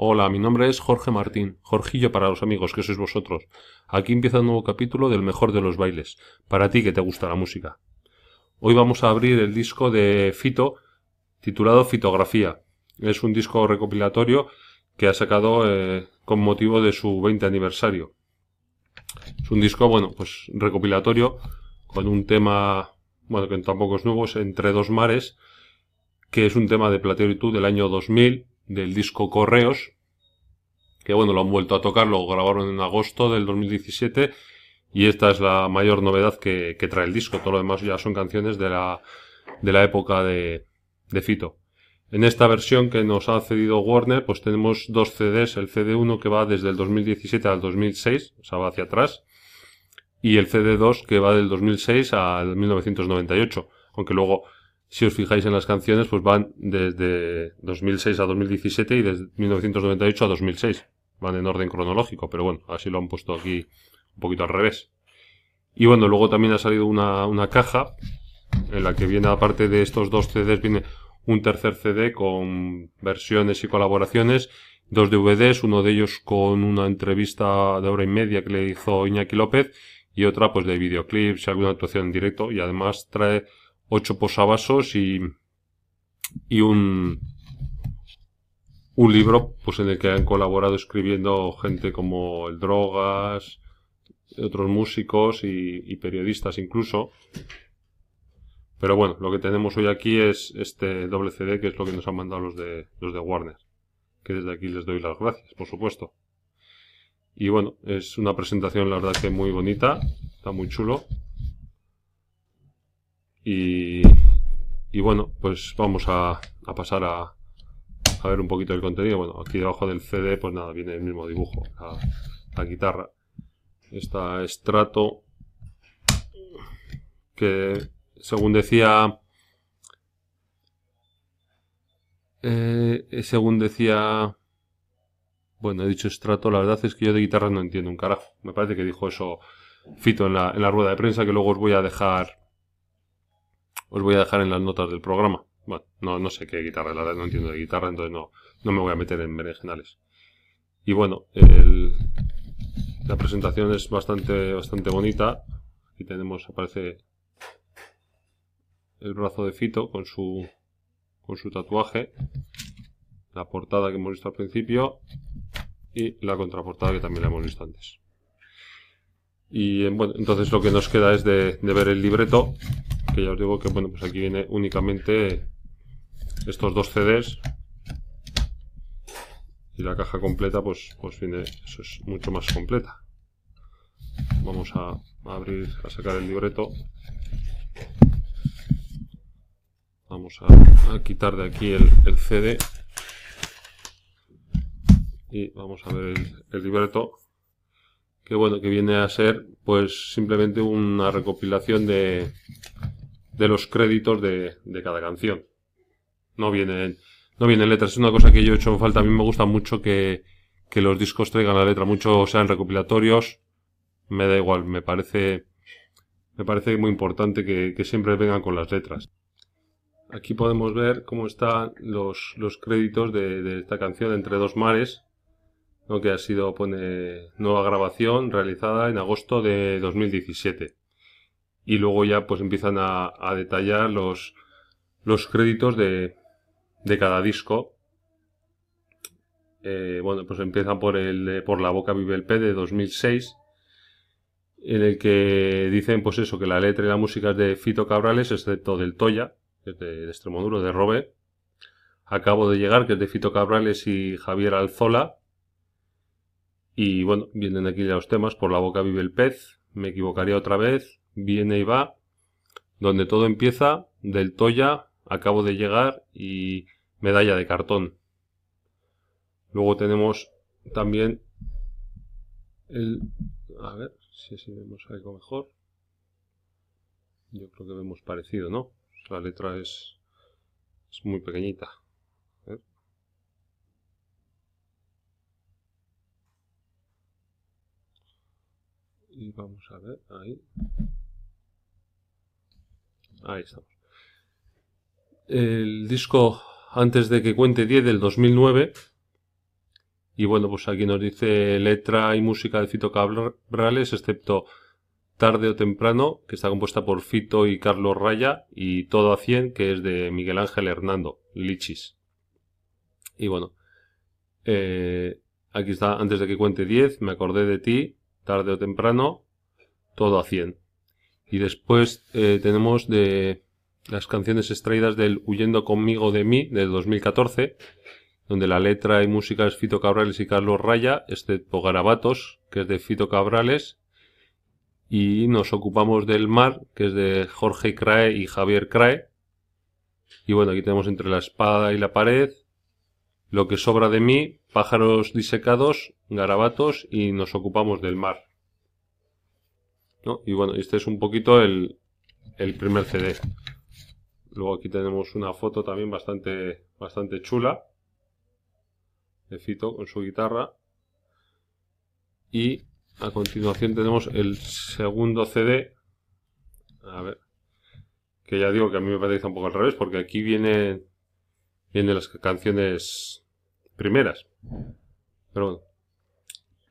Hola, mi nombre es Jorge Martín, Jorgillo para los amigos que sois vosotros. Aquí empieza un nuevo capítulo del mejor de los bailes, para ti que te gusta la música. Hoy vamos a abrir el disco de Fito, titulado Fitografía. Es un disco recopilatorio que ha sacado eh, con motivo de su 20 aniversario. Es un disco, bueno, pues recopilatorio, con un tema, bueno, que tampoco es nuevo, es Entre dos mares, que es un tema de Platero y tú del año 2000, del disco Correos, que bueno, lo han vuelto a tocar, lo grabaron en agosto del 2017 y esta es la mayor novedad que, trae el disco. Todo lo demás ya son canciones de la, de la época de, de Fito. En esta versión que nos ha cedido Warner, pues tenemos dos CDs, el CD1 que va desde el 2017 al 2006, o sea, va hacia atrás, y el CD2 que va del 2006 al 1998, aunque luego si os fijáis en las canciones, pues van desde 2006 a 2017 y desde 1998 a 2006. Van en orden cronológico, pero bueno, así lo han puesto aquí un poquito al revés. Y bueno, luego también ha salido una, una caja en la que viene, aparte de estos dos CDs, viene un tercer CD con versiones y colaboraciones, dos DVDs, uno de ellos con una entrevista de hora y media que le hizo Iñaki López y otra pues de videoclips y alguna actuación en directo y además trae ocho posavasos y, y un, un libro pues en el que han colaborado escribiendo gente como el Drogas, otros músicos y, periodistas incluso. Pero bueno, lo que tenemos hoy aquí es este doble CD que es lo que nos han mandado los de, los de Warner. Que desde aquí les doy las gracias, por supuesto. Y bueno, es una presentación la verdad que muy bonita, está muy chulo. Y, bueno, pues vamos a, pasar a, ver un poquito el contenido. Bueno, aquí debajo del CD, pues nada, viene el mismo dibujo, la, guitarra. Esta estrato que, según decía, eh, según decía, bueno, he dicho estrato, la verdad es que yo de guitarra no entiendo un carajo. Me parece que dijo eso Fito en la, en la rueda de prensa, que luego os voy a dejar os voy a dejar en las notas del programa. Bueno, no, no sé qué guitarra, la verdad no entiendo de guitarra, entonces no, no me voy a meter en berenjenales. Y bueno, el, la presentación es bastante, bastante bonita. Aquí tenemos, aparece el brazo de Fito con su, con su tatuaje, la portada que hemos visto al principio y la contraportada que también la hemos visto antes. Y bueno, entonces lo que nos queda es de ver el libreto ya os digo que bueno, pues aquí viene únicamente estos dos CDs y la caja completa pues, pues viene, eso es mucho más completa. Vamos a, abrir, a sacar el libreto. Vamos a, quitar de aquí el, CD y vamos a ver el, el libreto que bueno, que viene a ser pues simplemente una recopilación de, de los créditos de, de cada canción. No vienen, no vienen letras. Es una cosa que yo he hecho en falta. A mí me gusta mucho que, que los discos traigan la letra, mucho sean recopilatorios. Me da igual, me parece, me parece muy importante que, que siempre vengan con las letras. Aquí podemos ver cómo están los, los créditos de, de, esta canción Entre dos mares, ¿no? que ha sido pone nueva grabación realizada en agosto de 2017 y luego ya pues empiezan a, detallar los, los créditos de, de cada disco. Eh, bueno, pues empiezan por el Por la boca vive el P de 2006, en el que dicen pues eso, que la letra y la música es de Fito Cabrales, excepto del Toya, que es de, de Extremoduro, de Robe. Acabo de llegar, que es de Fito Cabrales y Javier Alzola. Y bueno, vienen aquí ya los temas, Por la boca vive el pez, Me equivocaría otra vez, viene y va, donde todo empieza, del Toya, acabo de llegar y medalla de cartón. Luego tenemos también el... A ver si así vemos algo mejor. Yo creo que vemos parecido, ¿no? La letra es, es muy pequeñita. Y vamos a ver, ahí. Ahí estamos. El disco antes de que cuente 10 del 2009 Y bueno, pues aquí nos dice letra y música de Fito Cabrales, excepto Tarde o Temprano, que está compuesta por Fito y Carlos Raya, y Todo a 100, que es de Miguel Ángel Hernando, Lichis. Y bueno, eh, aquí está, antes de que cuente 10, me acordé de ti, Tarde o Temprano, Todo a 100. Y después eh, tenemos de las canciones extraídas del Huyendo conmigo de mí, del 2014, donde la letra y música es Fito Cabrales y Carlos Raya, excepto Garabatos, que es de Fito Cabrales, y nos ocupamos del mar, que es de Jorge Crae y Javier Crae. Y bueno, aquí tenemos entre la espada y la pared, lo que sobra de mí, pájaros disecados, garabatos y nos ocupamos del mar. Y bueno, este es un poquito el, el primer CD. Luego aquí tenemos una foto también bastante, bastante chula de Fito con su guitarra. Y a continuación tenemos el segundo CD. A ver. Que ya digo que a mí me parece un poco al revés, porque aquí viene, vienen las canciones primeras. Pero bueno.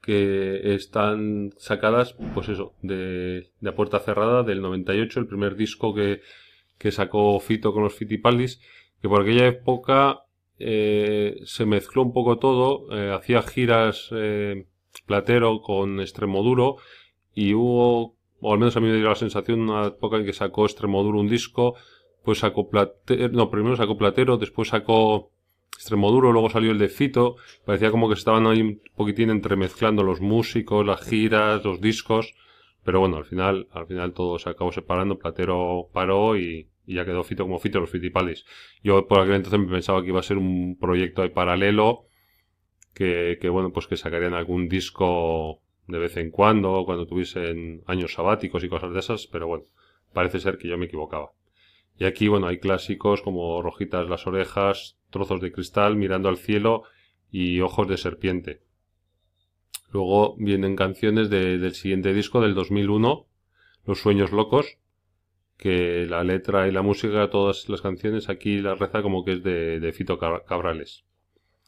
Que están sacadas, pues eso, de, de a puerta cerrada del 98, el primer disco que, que sacó Fito con los Fitipaldis. Que por aquella época eh, se mezcló un poco todo, eh, hacía giras eh, Platero con Extremoduro y hubo, o al menos a mí me dio la sensación, una época en que sacó Extremoduro un disco, pues sacó Platero, no, primero sacó Platero, después sacó Extremoduro, luego salió el de Fito, parecía como que estaban ahí un poquitín entremezclando los músicos, las giras, los discos, pero bueno, al final, al final todo se acabó separando, Platero paró y, ya quedó Fito como Fito los Fitipaldis. Yo por aquel entonces me pensaba que iba a ser un proyecto de paralelo, que, que bueno, pues que sacarían algún disco de vez en cuando, cuando tuviesen años sabáticos y cosas de esas, pero bueno, parece ser que yo me equivocaba. Y aquí, bueno, hay clásicos como Rojitas las orejas, Trozos de cristal, Mirando al cielo y Ojos de serpiente. Luego vienen canciones del siguiente disco del 2001, Los sueños locos, que la letra y la música, todas las canciones aquí la reza como que es de, de Fito Cabrales.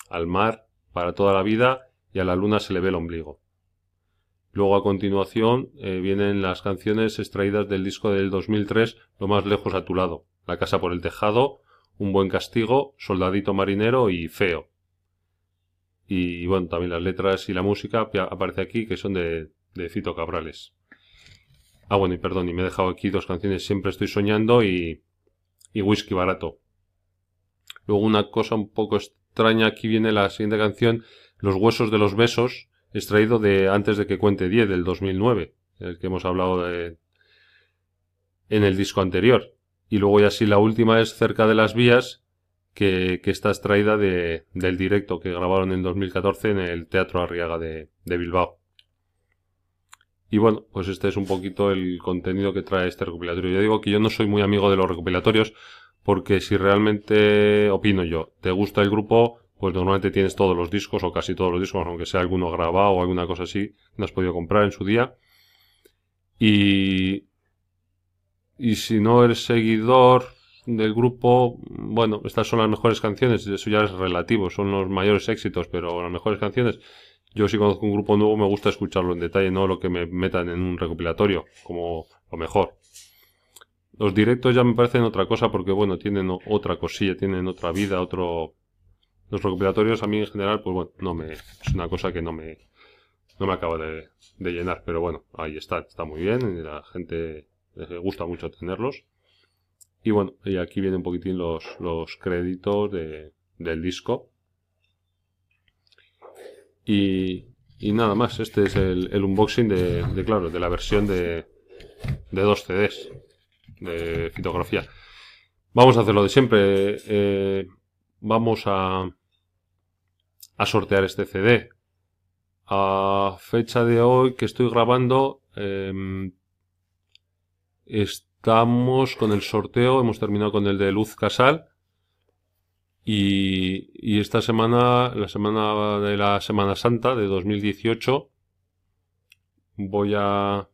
Al mar, para toda la vida, y a la luna se le ve el ombligo. Luego a continuación eh, vienen las canciones extraídas del disco del 2003, Lo más lejos a tu lado, La casa por el tejado, Un buen castigo, Soldadito marinero y Feo. Y bueno, también las letras y la música aparece aquí que son de, de Fito Cabrales. Ah, bueno, y perdón, y me he dejado aquí dos canciones, Siempre estoy soñando y, y Whisky barato. Luego una cosa un poco extraña, aquí viene la siguiente canción, Los huesos de los besos, extraído de Antes de que cuente 10, del 2009, el que hemos hablado de, en el disco anterior. Y luego ya sí la última es Cerca de las vías, que, que está extraída de, del directo que grabaron en 2014 en el Teatro Arriaga de, de Bilbao. Y bueno, pues este es un poquito el contenido que trae este recopilatorio. Yo digo que yo no soy muy amigo de los recopilatorios porque si realmente, opino yo, te gusta el grupo, pues normalmente tienes todos los discos o casi todos los discos, aunque sea alguno grabado o alguna cosa así, no has podido comprar en su día. Y, y si no eres seguidor del grupo, bueno, estas son las mejores canciones, eso ya es relativo, son los mayores éxitos, pero las mejores canciones yo si conozco un grupo nuevo me gusta escucharlo en detalle, no lo que me metan en un recopilatorio, como lo mejor. Los directos ya me parecen otra cosa porque, bueno, tienen otra cosilla, tienen otra vida, otro... Los recopilatorios a mí en general, pues bueno, no me... Es una cosa que no me... No me acaba de, llenar, pero bueno, ahí está, está muy bien, y la gente les gusta mucho tenerlos. Y bueno, y aquí vienen un poquitín los, los créditos de, del disco. Y, nada más, este es el, unboxing de, claro, de la versión de, de dos CDs de fotografía. Vamos a hacerlo de siempre. Eh, vamos a, a sortear este CD. A fecha de hoy que estoy grabando, em, estamos con el sorteo, hemos terminado con el de Luz Casal y, esta semana, la semana de la Semana Santa de 2018, voy a,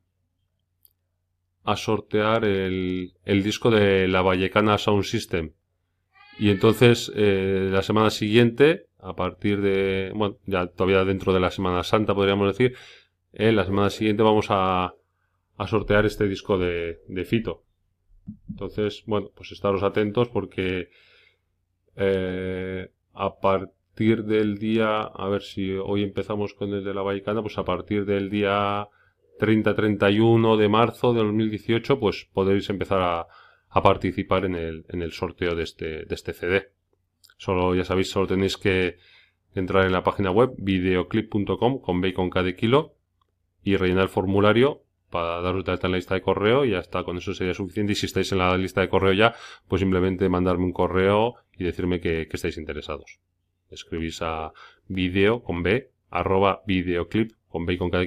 a sortear el, el disco de la Vallecana Sound System. Y entonces, eh, la semana siguiente, a partir de, bueno, ya todavía dentro de la Semana Santa podríamos decir, en la semana siguiente vamos a, a sortear este disco de, de Fito. Entonces, bueno, pues estaros atentos porque eh, a partir del día, a ver si hoy empezamos con el de la Baicana, pues a partir del día 30-31 de marzo de 2018, pues podréis empezar a, a participar en el, en el sorteo de este, de este CD. Solo, ya sabéis, solo tenéis que entrar en la página web videoclip.com con bacon cada kilo y rellenar el formulario para daros de alta en la lista de correo y ya está, con eso sería suficiente. Y si estáis en la lista de correo ya, pues simplemente mandarme un correo y decirme que, estáis interesados. Escribís a video con b arroba videoclip con b con cada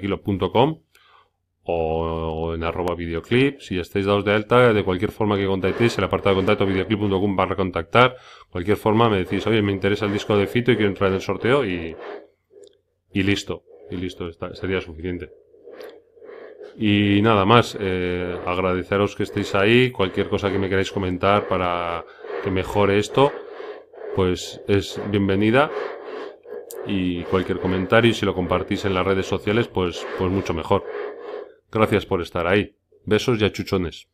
o en arroba videoclip. Si estáis dados de alta, de cualquier forma que contactéis, el apartado de contacto videoclip.com barra contactar. Cualquier forma me decís, oye, me interesa el disco de Fito y quiero entrar en el sorteo y, y listo. Y listo, sería suficiente. Y nada más, eh, agradeceros que estéis ahí, cualquier cosa que me queráis comentar para que mejore esto, pues es bienvenida. Y cualquier comentario, si lo compartís en las redes sociales, pues, pues mucho mejor. Gracias por estar ahí. Besos y achuchones.